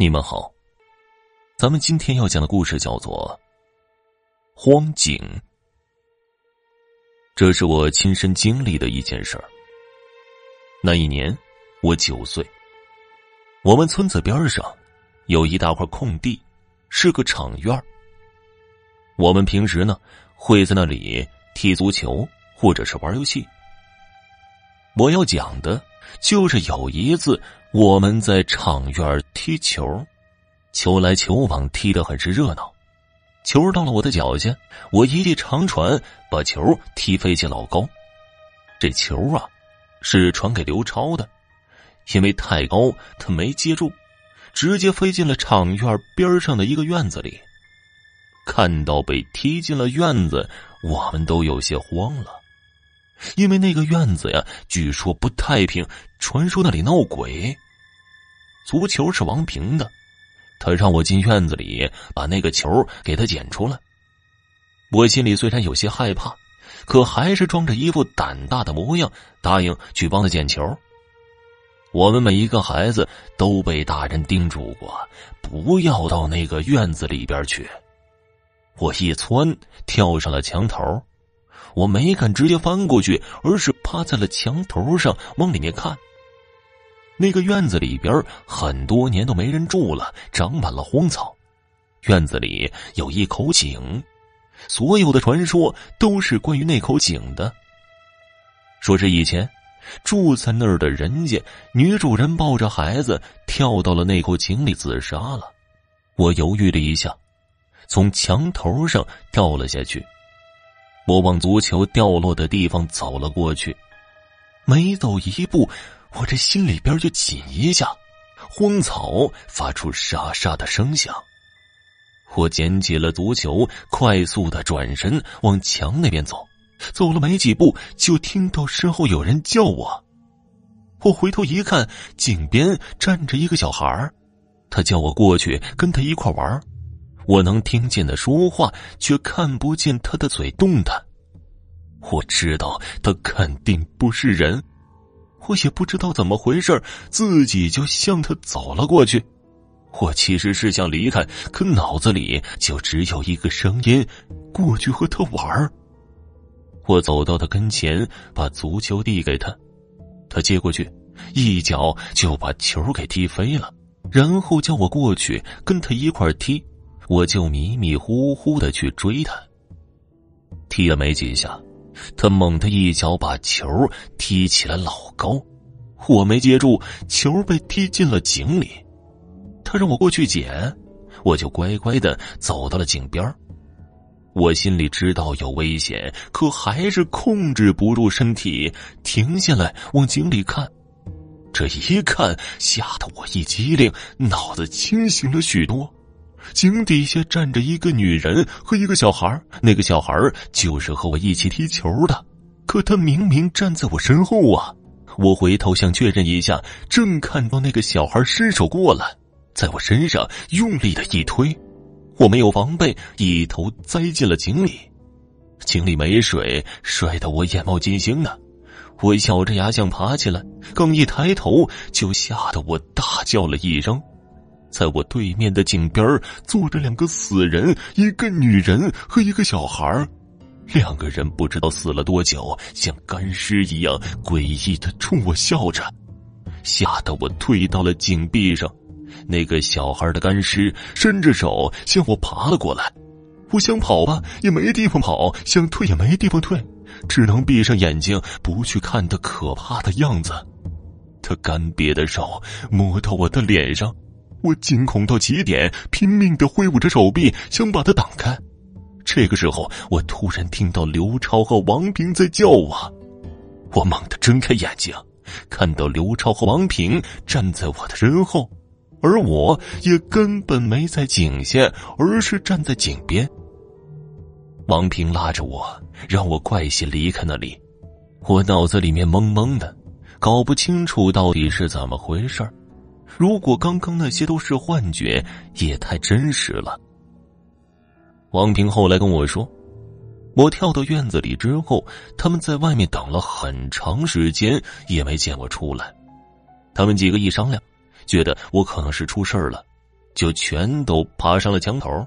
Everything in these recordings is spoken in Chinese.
你们好，咱们今天要讲的故事叫做《荒井》。这是我亲身经历的一件事儿。那一年我九岁，我们村子边上有一大块空地，是个场院我们平时呢会在那里踢足球或者是玩游戏。我要讲的就是有一次。我们在场院踢球，球来球往，踢得很是热闹。球到了我的脚下，我一记长传把球踢飞起老高。这球啊，是传给刘超的，因为太高，他没接住，直接飞进了场院边上的一个院子里。看到被踢进了院子，我们都有些慌了。因为那个院子呀，据说不太平，传说那里闹鬼。足球是王平的，他让我进院子里把那个球给他捡出来。我心里虽然有些害怕，可还是装着一副胆大的模样，答应去帮他捡球。我们每一个孩子都被大人叮嘱过，不要到那个院子里边去。我一窜，跳上了墙头。我没敢直接翻过去，而是趴在了墙头上往里面看。那个院子里边很多年都没人住了，长满了荒草。院子里有一口井，所有的传说都是关于那口井的。说是以前住在那儿的人家，女主人抱着孩子跳到了那口井里自杀了。我犹豫了一下，从墙头上跳了下去。我往足球掉落的地方走了过去，每走一步，我这心里边就紧一下，荒草发出沙沙的声响。我捡起了足球，快速的转身往墙那边走，走了没几步，就听到身后有人叫我。我回头一看，井边站着一个小孩他叫我过去跟他一块玩我能听见他说话，却看不见他的嘴动弹。我知道他肯定不是人，我也不知道怎么回事，自己就向他走了过去。我其实是想离开，可脑子里就只有一个声音：过去和他玩。我走到他跟前，把足球递给他，他接过去，一脚就把球给踢飞了，然后叫我过去跟他一块踢。我就迷迷糊糊的去追他，踢了没几下，他猛地一脚把球踢起了老高，我没接住，球被踢进了井里。他让我过去捡，我就乖乖的走到了井边我心里知道有危险，可还是控制不住身体，停下来往井里看。这一看，吓得我一激灵，脑子清醒了许多。井底下站着一个女人和一个小孩，那个小孩就是和我一起踢球的，可他明明站在我身后啊！我回头想确认一下，正看到那个小孩伸手过来，在我身上用力的一推，我没有防备，一头栽进了井里。井里没水，摔得我眼冒金星呢。我咬着牙想爬起来，刚一抬头，就吓得我大叫了一声。在我对面的井边坐着两个死人，一个女人和一个小孩两个人不知道死了多久，像干尸一样诡异的冲我笑着，吓得我退到了井壁上。那个小孩的干尸伸着手向我爬了过来，我想跑吧也没地方跑，想退也没地方退，只能闭上眼睛不去看他可怕的样子。他干瘪的手摸到我的脸上。我惊恐到极点，拼命的挥舞着手臂，想把他挡开。这个时候，我突然听到刘超和王平在叫我。我猛地睁开眼睛，看到刘超和王平站在我的身后，而我也根本没在井下，而是站在井边。王平拉着我，让我快些离开那里。我脑子里面懵懵的，搞不清楚到底是怎么回事儿。如果刚刚那些都是幻觉，也太真实了。王平后来跟我说，我跳到院子里之后，他们在外面等了很长时间，也没见我出来。他们几个一商量，觉得我可能是出事了，就全都爬上了墙头。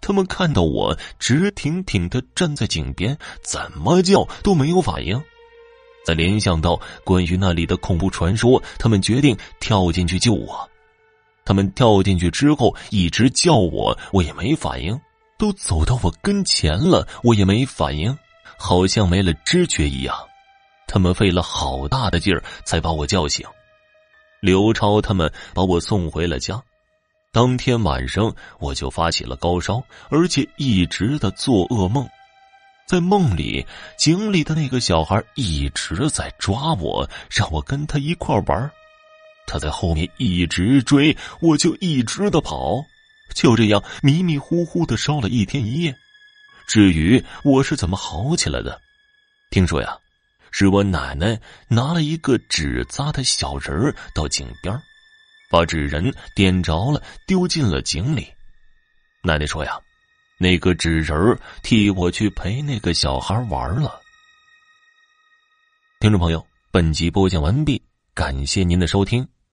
他们看到我直挺挺的站在井边，怎么叫都没有反应。再联想到关于那里的恐怖传说，他们决定跳进去救我。他们跳进去之后，一直叫我，我也没反应。都走到我跟前了，我也没反应，好像没了知觉一样。他们费了好大的劲儿才把我叫醒。刘超他们把我送回了家。当天晚上我就发起了高烧，而且一直的做噩梦，在梦里井里的那个小孩一直在抓我，让我跟他一块玩。他在后面一直追，我就一直的跑，就这样迷迷糊糊的烧了一天一夜。至于我是怎么好起来的，听说呀，是我奶奶拿了一个纸扎的小人到井边把纸人点着了，丢进了井里。奶奶说：“呀，那个纸人替我去陪那个小孩玩了。”听众朋友，本集播讲完毕，感谢您的收听。